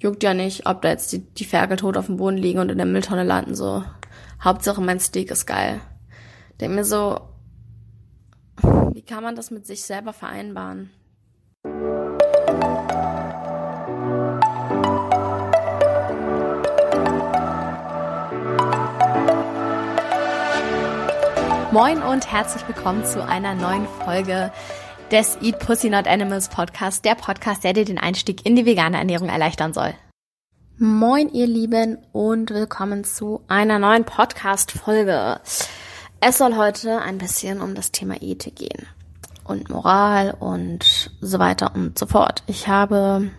juckt ja nicht, ob da jetzt die, die Ferkel tot auf dem Boden liegen und in der Mülltonne landen, so. Hauptsache mein Steak ist geil. Denk mir so, wie kann man das mit sich selber vereinbaren? Moin und herzlich willkommen zu einer neuen Folge des Eat Pussy Not Animals Podcast, der Podcast, der dir den Einstieg in die vegane Ernährung erleichtern soll. Moin, ihr Lieben, und willkommen zu einer neuen Podcast-Folge. Es soll heute ein bisschen um das Thema Ethik gehen und Moral und so weiter und so fort. Ich habe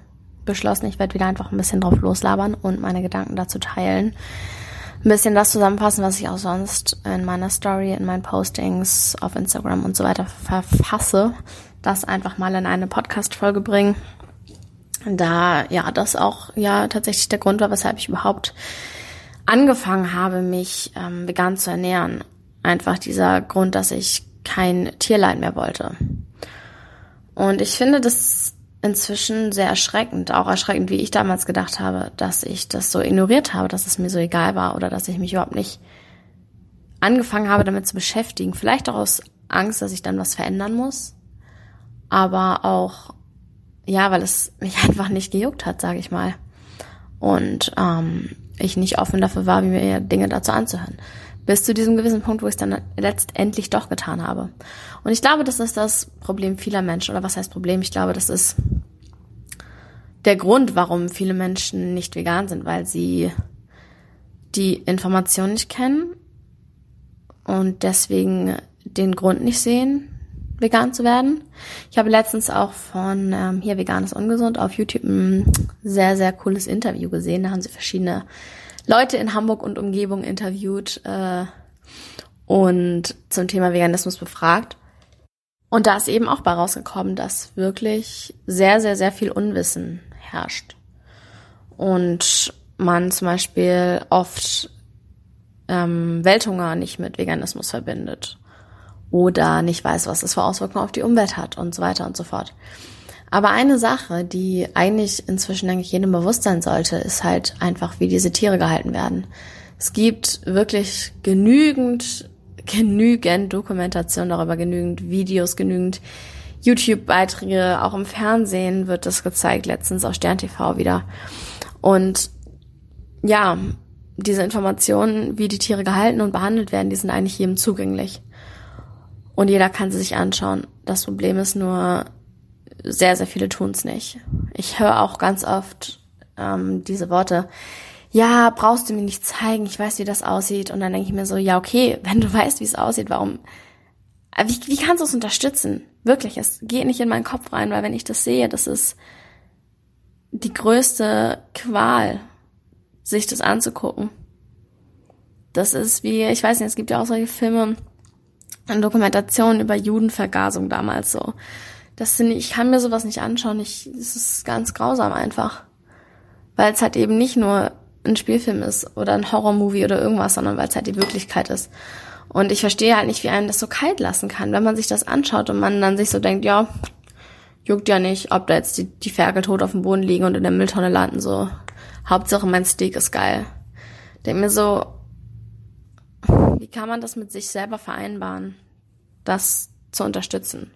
beschlossen, ich werde wieder einfach ein bisschen drauf loslabern und meine Gedanken dazu teilen. Ein bisschen das zusammenfassen, was ich auch sonst in meiner Story, in meinen Postings auf Instagram und so weiter verfasse das einfach mal in eine Podcast-Folge bringen. Da, ja, das auch ja tatsächlich der Grund war, weshalb ich überhaupt angefangen habe, mich ähm, vegan zu ernähren. Einfach dieser Grund, dass ich kein Tierleid mehr wollte. Und ich finde das inzwischen sehr erschreckend, auch erschreckend, wie ich damals gedacht habe, dass ich das so ignoriert habe, dass es mir so egal war oder dass ich mich überhaupt nicht angefangen habe, damit zu beschäftigen. Vielleicht auch aus Angst, dass ich dann was verändern muss aber auch, ja, weil es mich einfach nicht gejuckt hat, sage ich mal. Und ähm, ich nicht offen dafür war, wie mir Dinge dazu anzuhören. Bis zu diesem gewissen Punkt, wo ich es dann letztendlich doch getan habe. Und ich glaube, das ist das Problem vieler Menschen. Oder was heißt Problem? Ich glaube, das ist der Grund, warum viele Menschen nicht vegan sind, weil sie die Information nicht kennen und deswegen den Grund nicht sehen, vegan zu werden. Ich habe letztens auch von ähm, hier Vegan ist ungesund auf YouTube ein sehr, sehr cooles Interview gesehen. Da haben sie verschiedene Leute in Hamburg und Umgebung interviewt äh, und zum Thema Veganismus befragt. Und da ist eben auch bei rausgekommen, dass wirklich sehr, sehr, sehr viel Unwissen herrscht. Und man zum Beispiel oft ähm, Welthunger nicht mit Veganismus verbindet oder nicht weiß, was es für Auswirkungen auf die Umwelt hat und so weiter und so fort. Aber eine Sache, die eigentlich inzwischen, denke ich, jedem bewusst sein sollte, ist halt einfach, wie diese Tiere gehalten werden. Es gibt wirklich genügend, genügend Dokumentation darüber, genügend Videos, genügend YouTube-Beiträge, auch im Fernsehen wird das gezeigt, letztens auf Stern TV wieder. Und ja, diese Informationen, wie die Tiere gehalten und behandelt werden, die sind eigentlich jedem zugänglich. Und jeder kann sie sich anschauen. Das Problem ist nur, sehr, sehr viele tun es nicht. Ich höre auch ganz oft ähm, diese Worte, ja, brauchst du mir nicht zeigen, ich weiß, wie das aussieht. Und dann denke ich mir so, ja, okay, wenn du weißt, wie es aussieht, warum, äh, wie, wie kannst du es unterstützen? Wirklich, es geht nicht in meinen Kopf rein, weil wenn ich das sehe, das ist die größte Qual, sich das anzugucken. Das ist wie, ich weiß nicht, es gibt ja auch solche Filme, eine Dokumentation über Judenvergasung damals so. Das sind, ich kann mir sowas nicht anschauen. Ich, es ist ganz grausam einfach. Weil es halt eben nicht nur ein Spielfilm ist oder ein Horrormovie oder irgendwas, sondern weil es halt die Wirklichkeit ist. Und ich verstehe halt nicht, wie einem das so kalt lassen kann, wenn man sich das anschaut und man dann sich so denkt, ja, juckt ja nicht, ob da jetzt die, die Ferkel tot auf dem Boden liegen und in der Mülltonne landen, so. Hauptsache mein Steak ist geil. Denk mir so, wie kann man das mit sich selber vereinbaren, das zu unterstützen?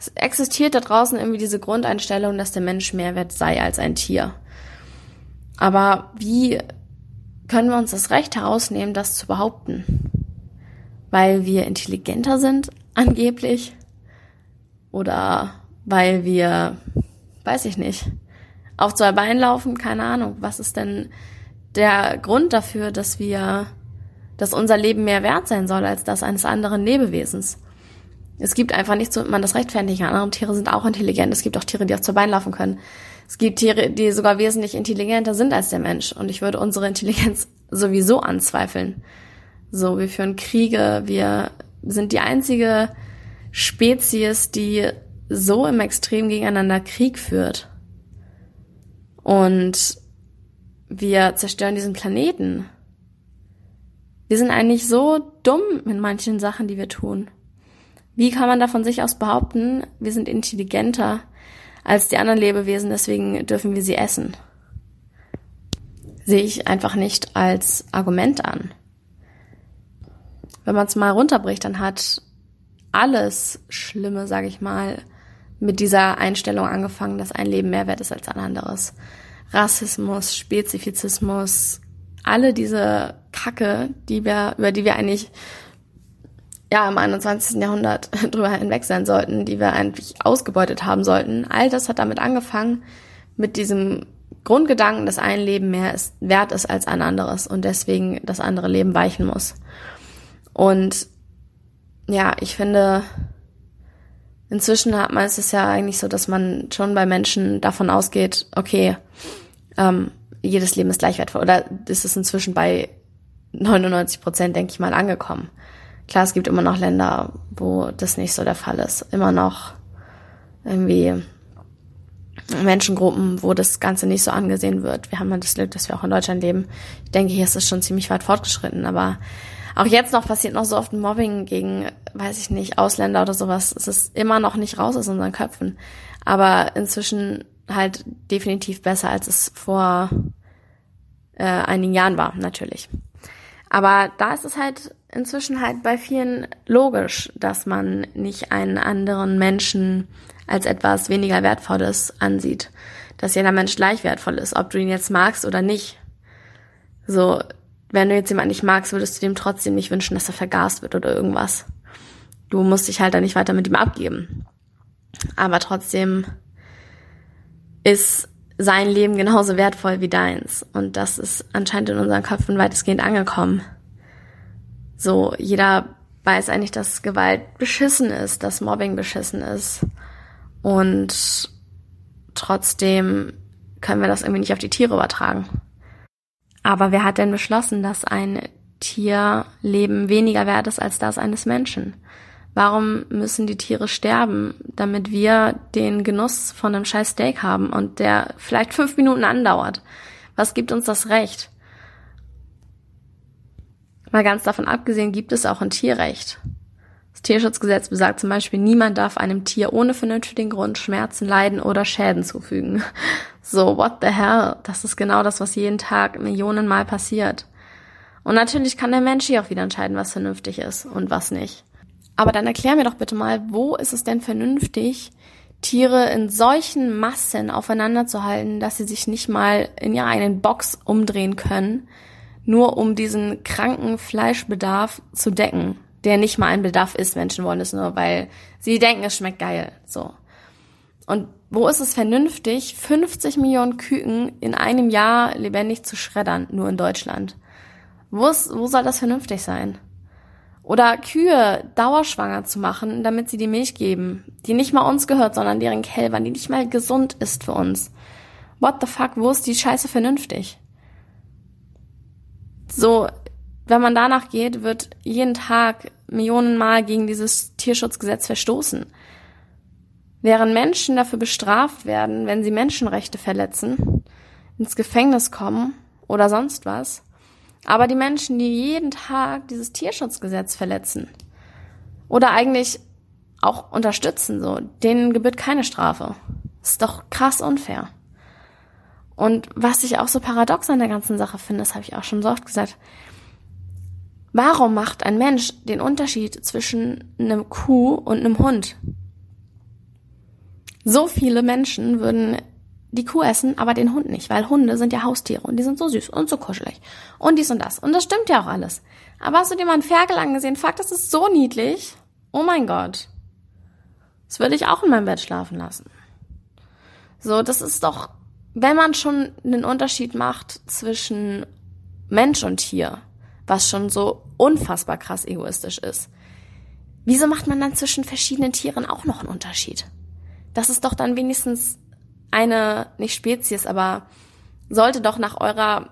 Es existiert da draußen irgendwie diese Grundeinstellung, dass der Mensch mehr wert sei als ein Tier. Aber wie können wir uns das Recht herausnehmen, das zu behaupten? Weil wir intelligenter sind, angeblich? Oder weil wir, weiß ich nicht, auf zwei Beinen laufen? Keine Ahnung. Was ist denn der Grund dafür, dass wir dass unser Leben mehr wert sein soll als das eines anderen Lebewesens. Es gibt einfach nichts, so man das rechtfertigen kann. Andere Tiere sind auch intelligent. Es gibt auch Tiere, die auf zwei Beinen laufen können. Es gibt Tiere, die sogar wesentlich intelligenter sind als der Mensch. Und ich würde unsere Intelligenz sowieso anzweifeln. So, wir führen Kriege, wir sind die einzige Spezies, die so im Extrem gegeneinander Krieg führt. Und wir zerstören diesen Planeten. Wir sind eigentlich so dumm mit manchen Sachen, die wir tun. Wie kann man da von sich aus behaupten, wir sind intelligenter als die anderen Lebewesen, deswegen dürfen wir sie essen? sehe ich einfach nicht als Argument an. Wenn man es mal runterbricht, dann hat alles Schlimme, sage ich mal, mit dieser Einstellung angefangen, dass ein Leben mehr wert ist als ein anderes. Rassismus, Spezifizismus, alle diese Kacke, die wir, über die wir eigentlich ja im 21. Jahrhundert drüber hinweg sein sollten, die wir eigentlich ausgebeutet haben sollten. All das hat damit angefangen, mit diesem Grundgedanken, dass ein Leben mehr ist, wert ist als ein anderes und deswegen das andere Leben weichen muss. Und ja, ich finde, inzwischen hat man es ja eigentlich so, dass man schon bei Menschen davon ausgeht, okay, ähm, jedes Leben ist gleich wertvoll. Oder ist es inzwischen bei 99 Prozent, denke ich mal, angekommen. Klar, es gibt immer noch Länder, wo das nicht so der Fall ist. Immer noch irgendwie Menschengruppen, wo das Ganze nicht so angesehen wird. Wir haben ja das Glück, dass wir auch in Deutschland leben. Ich denke, hier ist es schon ziemlich weit fortgeschritten, aber auch jetzt noch passiert noch so oft Mobbing gegen, weiß ich nicht, Ausländer oder sowas. Es ist immer noch nicht raus aus unseren Köpfen. Aber inzwischen halt definitiv besser, als es vor äh, einigen Jahren war, natürlich. Aber da ist es halt inzwischen halt bei vielen logisch, dass man nicht einen anderen Menschen als etwas weniger Wertvolles ansieht. Dass jeder Mensch gleich wertvoll ist, ob du ihn jetzt magst oder nicht. So, wenn du jetzt jemanden nicht magst, würdest du dem trotzdem nicht wünschen, dass er vergast wird oder irgendwas. Du musst dich halt dann nicht weiter mit ihm abgeben. Aber trotzdem ist sein Leben genauso wertvoll wie deins. Und das ist anscheinend in unseren Köpfen weitestgehend angekommen. So, jeder weiß eigentlich, dass Gewalt beschissen ist, dass Mobbing beschissen ist. Und trotzdem können wir das irgendwie nicht auf die Tiere übertragen. Aber wer hat denn beschlossen, dass ein Tierleben weniger wert ist als das eines Menschen? Warum müssen die Tiere sterben, damit wir den Genuss von einem scheiß Steak haben und der vielleicht fünf Minuten andauert? Was gibt uns das Recht? Mal ganz davon abgesehen gibt es auch ein Tierrecht. Das Tierschutzgesetz besagt zum Beispiel, niemand darf einem Tier ohne vernünftigen Grund Schmerzen, Leiden oder Schäden zufügen. So, what the hell? Das ist genau das, was jeden Tag Millionenmal passiert. Und natürlich kann der Mensch hier auch wieder entscheiden, was vernünftig ist und was nicht. Aber dann erklär mir doch bitte mal, wo ist es denn vernünftig, Tiere in solchen Massen aufeinander zu halten, dass sie sich nicht mal in ihrer eigenen Box umdrehen können, nur um diesen kranken Fleischbedarf zu decken der nicht mal ein Bedarf ist. Menschen wollen es nur, weil sie denken, es schmeckt geil. So. Und wo ist es vernünftig, 50 Millionen Küken in einem Jahr lebendig zu schreddern, nur in Deutschland? Wo, ist, wo soll das vernünftig sein? Oder Kühe dauerschwanger zu machen, damit sie die Milch geben, die nicht mal uns gehört, sondern deren Kälbern, die nicht mal gesund ist für uns. What the fuck, wo ist die Scheiße vernünftig? So, wenn man danach geht, wird jeden Tag Millionenmal gegen dieses Tierschutzgesetz verstoßen. Während Menschen dafür bestraft werden, wenn sie Menschenrechte verletzen, ins Gefängnis kommen oder sonst was, aber die Menschen, die jeden Tag dieses Tierschutzgesetz verletzen oder eigentlich auch unterstützen, so, denen gebührt keine Strafe. Ist doch krass unfair. Und was ich auch so paradox an der ganzen Sache finde, das habe ich auch schon so oft gesagt, Warum macht ein Mensch den Unterschied zwischen einem Kuh und einem Hund? So viele Menschen würden die Kuh essen, aber den Hund nicht, weil Hunde sind ja Haustiere und die sind so süß und so kuschelig und dies und das. Und das stimmt ja auch alles. Aber hast du dir mal einen Ferkel angesehen? Fuck, das ist so niedlich. Oh mein Gott. Das würde ich auch in meinem Bett schlafen lassen. So, das ist doch, wenn man schon einen Unterschied macht zwischen Mensch und Tier, was schon so unfassbar krass egoistisch ist. Wieso macht man dann zwischen verschiedenen Tieren auch noch einen Unterschied? Das ist doch dann wenigstens eine, nicht Spezies, aber sollte doch nach eurer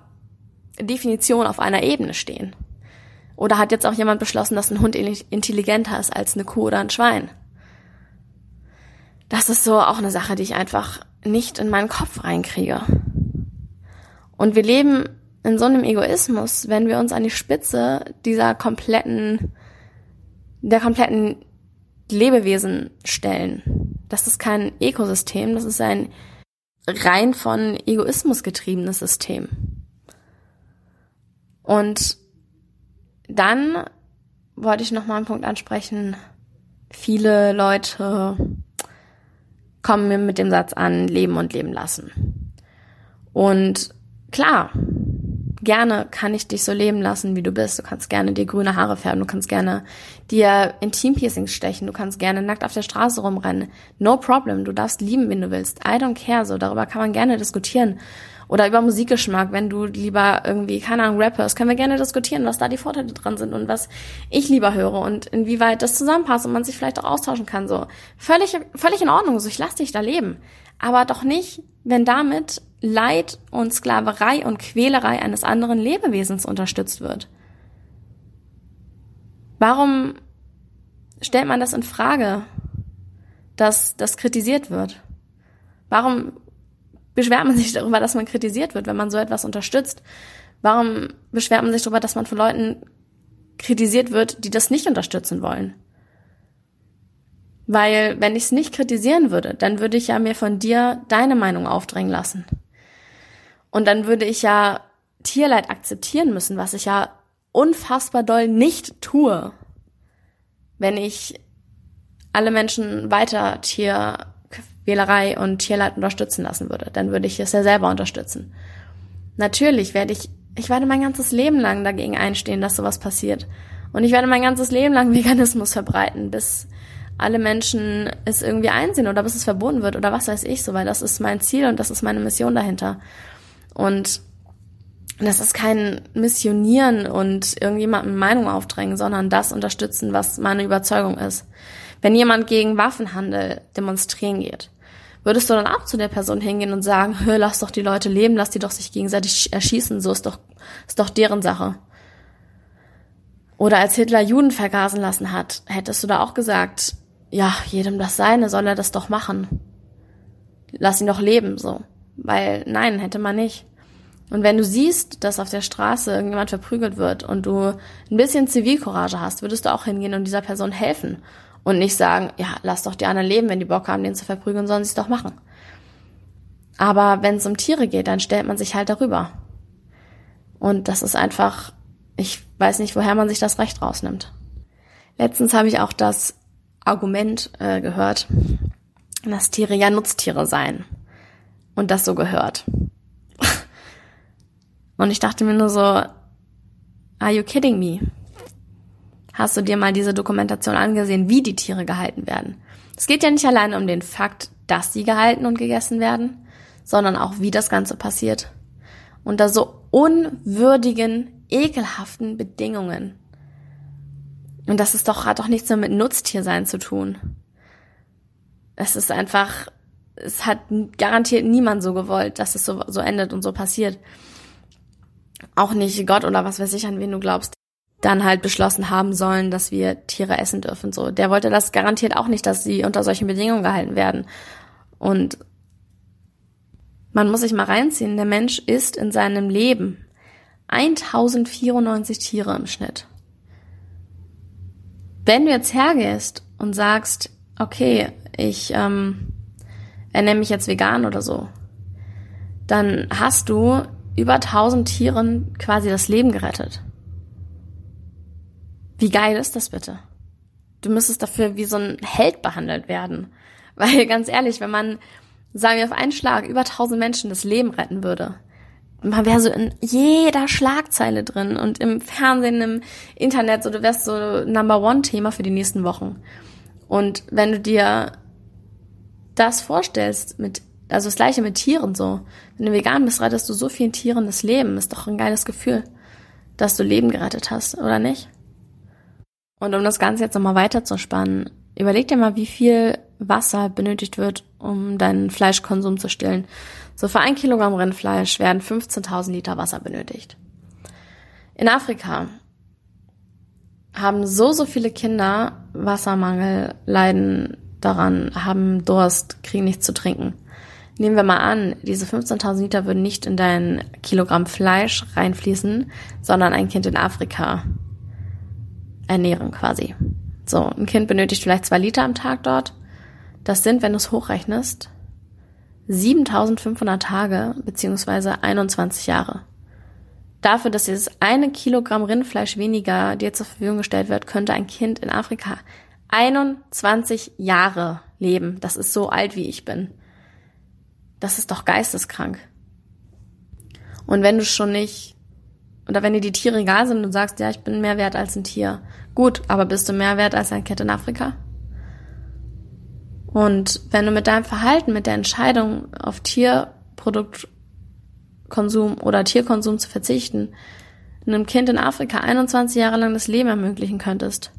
Definition auf einer Ebene stehen. Oder hat jetzt auch jemand beschlossen, dass ein Hund intelligenter ist als eine Kuh oder ein Schwein? Das ist so auch eine Sache, die ich einfach nicht in meinen Kopf reinkriege. Und wir leben in so einem Egoismus, wenn wir uns an die Spitze dieser kompletten, der kompletten Lebewesen stellen. Das ist kein Ökosystem, das ist ein rein von Egoismus getriebenes System. Und dann wollte ich noch mal einen Punkt ansprechen. Viele Leute kommen mir mit dem Satz an, leben und leben lassen. Und klar, gerne kann ich dich so leben lassen, wie du bist. Du kannst gerne dir grüne Haare färben, du kannst gerne dir Intimpiercings stechen, du kannst gerne nackt auf der Straße rumrennen. No problem, du darfst lieben, wen du willst. I don't care, so darüber kann man gerne diskutieren. Oder über Musikgeschmack, wenn du lieber irgendwie, keine Ahnung, Rappers, können wir gerne diskutieren, was da die Vorteile dran sind und was ich lieber höre und inwieweit das zusammenpasst und man sich vielleicht auch austauschen kann. So völlig, völlig in Ordnung. So ich lass dich da leben, aber doch nicht, wenn damit Leid und Sklaverei und Quälerei eines anderen Lebewesens unterstützt wird. Warum stellt man das in Frage, dass das kritisiert wird? Warum beschwert man sich darüber, dass man kritisiert wird, wenn man so etwas unterstützt? Warum beschwert man sich darüber, dass man von Leuten kritisiert wird, die das nicht unterstützen wollen? Weil wenn ich es nicht kritisieren würde, dann würde ich ja mir von dir deine Meinung aufdrängen lassen. Und dann würde ich ja Tierleid akzeptieren müssen, was ich ja unfassbar doll nicht tue, wenn ich alle Menschen weiter Tier Wählerei und Tierleid unterstützen lassen würde. Dann würde ich es ja selber unterstützen. Natürlich werde ich, ich werde mein ganzes Leben lang dagegen einstehen, dass sowas passiert. Und ich werde mein ganzes Leben lang Veganismus verbreiten, bis alle Menschen es irgendwie einsehen oder bis es verboten wird oder was weiß ich so, weil das ist mein Ziel und das ist meine Mission dahinter. Und das ist kein Missionieren und irgendjemandem Meinung aufdrängen, sondern das unterstützen, was meine Überzeugung ist. Wenn jemand gegen Waffenhandel demonstrieren geht, Würdest du dann auch zu der Person hingehen und sagen, hör, lass doch die Leute leben, lass die doch sich gegenseitig erschießen, so ist doch, ist doch deren Sache. Oder als Hitler Juden vergasen lassen hat, hättest du da auch gesagt, ja, jedem das Seine, soll er das doch machen. Lass ihn doch leben, so. Weil, nein, hätte man nicht. Und wenn du siehst, dass auf der Straße irgendjemand verprügelt wird und du ein bisschen Zivilcourage hast, würdest du auch hingehen und dieser Person helfen und nicht sagen, ja, lass doch die anderen leben, wenn die Bock haben, den zu verprügeln, sollen sie es doch machen. Aber wenn es um Tiere geht, dann stellt man sich halt darüber. Und das ist einfach, ich weiß nicht, woher man sich das Recht rausnimmt. Letztens habe ich auch das Argument äh, gehört, dass Tiere ja Nutztiere seien. Und das so gehört. Und ich dachte mir nur so, are you kidding me? Hast du dir mal diese Dokumentation angesehen, wie die Tiere gehalten werden? Es geht ja nicht allein um den Fakt, dass sie gehalten und gegessen werden, sondern auch, wie das Ganze passiert. Unter so unwürdigen, ekelhaften Bedingungen. Und das ist doch, hat doch nichts mehr mit Nutztiersein zu tun. Es ist einfach, es hat garantiert niemand so gewollt, dass es so, so endet und so passiert. Auch nicht Gott oder was weiß ich, an wen du glaubst dann halt beschlossen haben sollen, dass wir Tiere essen dürfen. So, der wollte das garantiert auch nicht, dass sie unter solchen Bedingungen gehalten werden. Und man muss sich mal reinziehen, der Mensch isst in seinem Leben 1094 Tiere im Schnitt. Wenn du jetzt hergehst und sagst, okay, ich ähm, ernähre mich jetzt vegan oder so, dann hast du über 1000 Tieren quasi das Leben gerettet. Wie geil ist das bitte? Du müsstest dafür wie so ein Held behandelt werden. Weil ganz ehrlich, wenn man, sagen wir auf einen Schlag, über tausend Menschen das Leben retten würde, man wäre so in jeder Schlagzeile drin und im Fernsehen, im Internet, so du wärst so Number One Thema für die nächsten Wochen. Und wenn du dir das vorstellst mit, also das gleiche mit Tieren so, wenn du vegan bist, rettest du so vielen Tieren das Leben, ist doch ein geiles Gefühl, dass du Leben gerettet hast, oder nicht? Und um das Ganze jetzt nochmal weiter zu spannen, überleg dir mal, wie viel Wasser benötigt wird, um deinen Fleischkonsum zu stillen. So für ein Kilogramm Rindfleisch werden 15.000 Liter Wasser benötigt. In Afrika haben so, so viele Kinder Wassermangel, leiden daran, haben Durst, kriegen nichts zu trinken. Nehmen wir mal an, diese 15.000 Liter würden nicht in dein Kilogramm Fleisch reinfließen, sondern ein Kind in Afrika ernähren quasi. So, ein Kind benötigt vielleicht zwei Liter am Tag dort. Das sind, wenn du es hochrechnest, 7500 Tage beziehungsweise 21 Jahre. dafür, dass dieses eine Kilogramm Rindfleisch weniger dir zur Verfügung gestellt wird, könnte ein Kind in Afrika 21 Jahre leben. Das ist so alt, wie ich bin. Das ist doch geisteskrank. Und wenn du schon nicht, oder wenn dir die Tiere egal sind und sagst, ja, ich bin mehr wert als ein Tier, gut, aber bist du mehr wert als ein Kind in Afrika? Und wenn du mit deinem Verhalten, mit der Entscheidung auf Tierproduktkonsum oder Tierkonsum zu verzichten, einem Kind in Afrika 21 Jahre lang das Leben ermöglichen könntest,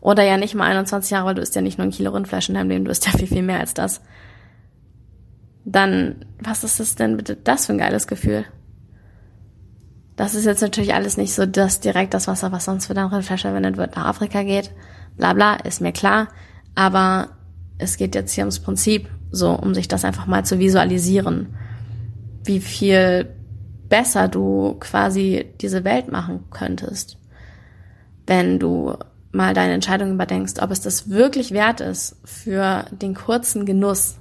oder ja nicht mal 21 Jahre, weil du isst ja nicht nur ein Kilo Rindfleisch in deinem Leben, du isst ja viel, viel mehr als das. Dann, was ist das denn bitte das für ein geiles Gefühl? Das ist jetzt natürlich alles nicht so das direkt das Wasser, was sonst für dein Rindfleisch verwendet wird, nach Afrika geht. Bla bla, ist mir klar. Aber es geht jetzt hier ums Prinzip, so um sich das einfach mal zu visualisieren, wie viel besser du quasi diese Welt machen könntest, wenn du mal deine Entscheidung überdenkst, ob es das wirklich wert ist für den kurzen Genuss.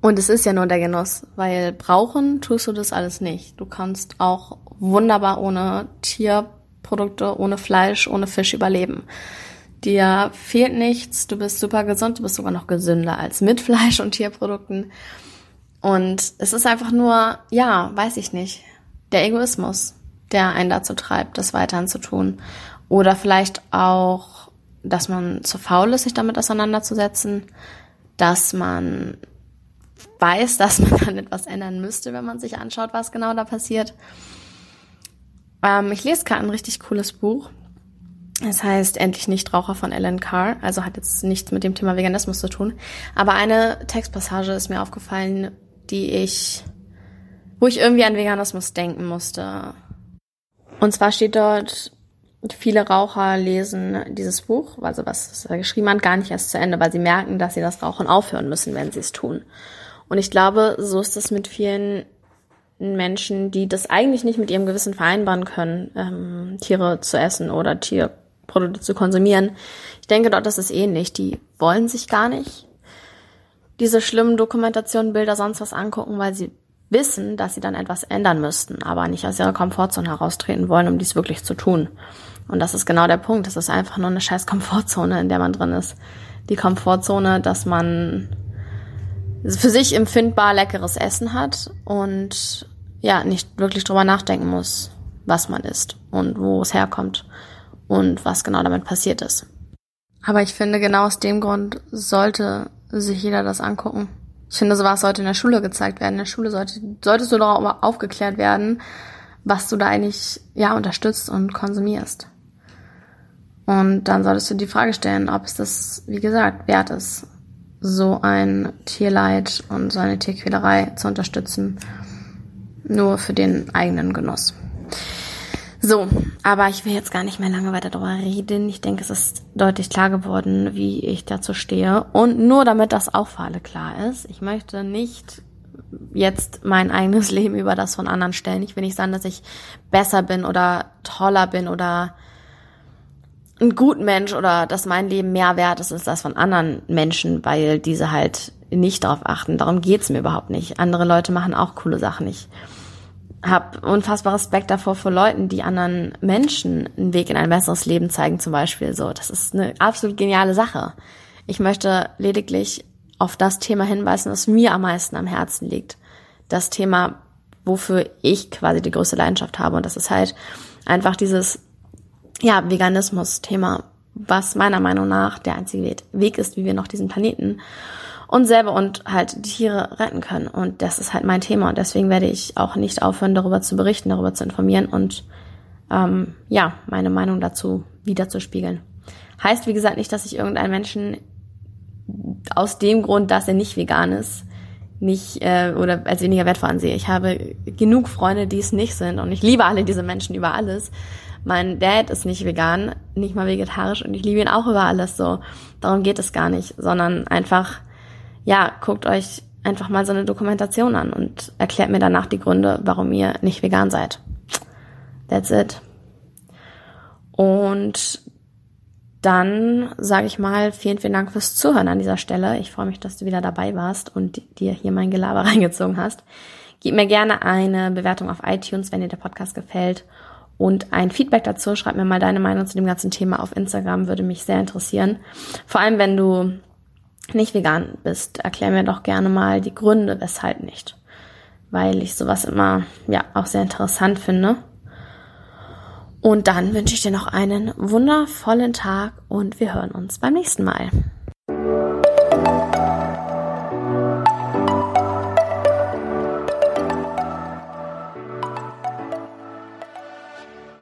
Und es ist ja nur der Genuss, weil brauchen tust du das alles nicht. Du kannst auch wunderbar ohne Tierprodukte, ohne Fleisch, ohne Fisch überleben. Dir fehlt nichts, du bist super gesund, du bist sogar noch gesünder als mit Fleisch und Tierprodukten. Und es ist einfach nur, ja, weiß ich nicht, der Egoismus, der einen dazu treibt, das weiterhin zu tun. Oder vielleicht auch, dass man zu faul ist, sich damit auseinanderzusetzen, dass man weiß, dass man dann etwas ändern müsste, wenn man sich anschaut, was genau da passiert. Ähm, ich lese gerade ein richtig cooles Buch. Es heißt Endlich Nichtraucher von Ellen Carr, also hat jetzt nichts mit dem Thema Veganismus zu tun. Aber eine Textpassage ist mir aufgefallen, die ich, wo ich irgendwie an Veganismus denken musste. Und zwar steht dort, viele Raucher lesen dieses Buch, also was er geschrieben hat, gar nicht erst zu Ende, weil sie merken, dass sie das Rauchen aufhören müssen, wenn sie es tun. Und ich glaube, so ist es mit vielen Menschen, die das eigentlich nicht mit ihrem Gewissen vereinbaren können, ähm, Tiere zu essen oder Tierprodukte zu konsumieren. Ich denke dort, das ist ähnlich. Die wollen sich gar nicht diese schlimmen Dokumentationen, Bilder, sonst was angucken, weil sie wissen, dass sie dann etwas ändern müssten, aber nicht aus ihrer Komfortzone heraustreten wollen, um dies wirklich zu tun. Und das ist genau der Punkt. Das ist einfach nur eine scheiß Komfortzone, in der man drin ist. Die Komfortzone, dass man für sich empfindbar leckeres Essen hat und ja, nicht wirklich drüber nachdenken muss, was man isst und wo es herkommt und was genau damit passiert ist. Aber ich finde, genau aus dem Grund sollte sich jeder das angucken. Ich finde, sowas sollte in der Schule gezeigt werden. In der Schule sollte, solltest du darüber aufgeklärt werden, was du da eigentlich, ja, unterstützt und konsumierst. Und dann solltest du die Frage stellen, ob es das, wie gesagt, wert ist, so ein Tierleid und so eine Tierquälerei zu unterstützen, nur für den eigenen Genuss. So, aber ich will jetzt gar nicht mehr lange weiter darüber reden. Ich denke, es ist deutlich klar geworden, wie ich dazu stehe. Und nur damit das auch für alle klar ist, ich möchte nicht jetzt mein eigenes Leben über das von anderen stellen. Ich will nicht sagen, dass ich besser bin oder toller bin oder ein gut Mensch oder dass mein Leben mehr wert ist als das von anderen Menschen, weil diese halt nicht darauf achten. Darum geht's mir überhaupt nicht. Andere Leute machen auch coole Sachen. Ich habe unfassbar Respekt davor vor Leuten, die anderen Menschen einen Weg in ein besseres Leben zeigen, zum Beispiel. So, das ist eine absolut geniale Sache. Ich möchte lediglich auf das Thema hinweisen, was mir am meisten am Herzen liegt. Das Thema, wofür ich quasi die größte Leidenschaft habe. Und das ist halt einfach dieses ja, Veganismus-Thema, was meiner Meinung nach der einzige Weg ist, wie wir noch diesen Planeten und selber und halt die Tiere retten können. Und das ist halt mein Thema und deswegen werde ich auch nicht aufhören, darüber zu berichten, darüber zu informieren und ähm, ja, meine Meinung dazu wiederzuspiegeln. Heißt, wie gesagt, nicht, dass ich irgendeinen Menschen aus dem Grund, dass er nicht vegan ist, nicht äh, oder als weniger wertvoll ansehe. Ich habe genug Freunde, die es nicht sind und ich liebe alle diese Menschen über alles. Mein Dad ist nicht vegan, nicht mal vegetarisch und ich liebe ihn auch über alles so. Darum geht es gar nicht, sondern einfach, ja, guckt euch einfach mal so eine Dokumentation an und erklärt mir danach die Gründe, warum ihr nicht vegan seid. That's it. Und dann sage ich mal vielen, vielen Dank fürs Zuhören an dieser Stelle. Ich freue mich, dass du wieder dabei warst und dir hier mein Gelaber reingezogen hast. Gib mir gerne eine Bewertung auf iTunes, wenn dir der Podcast gefällt und ein Feedback dazu. Schreib mir mal deine Meinung zu dem ganzen Thema auf Instagram, würde mich sehr interessieren. Vor allem, wenn du nicht vegan bist, erklär mir doch gerne mal die Gründe, weshalb nicht. Weil ich sowas immer, ja, auch sehr interessant finde. Und dann wünsche ich dir noch einen wundervollen Tag und wir hören uns beim nächsten Mal.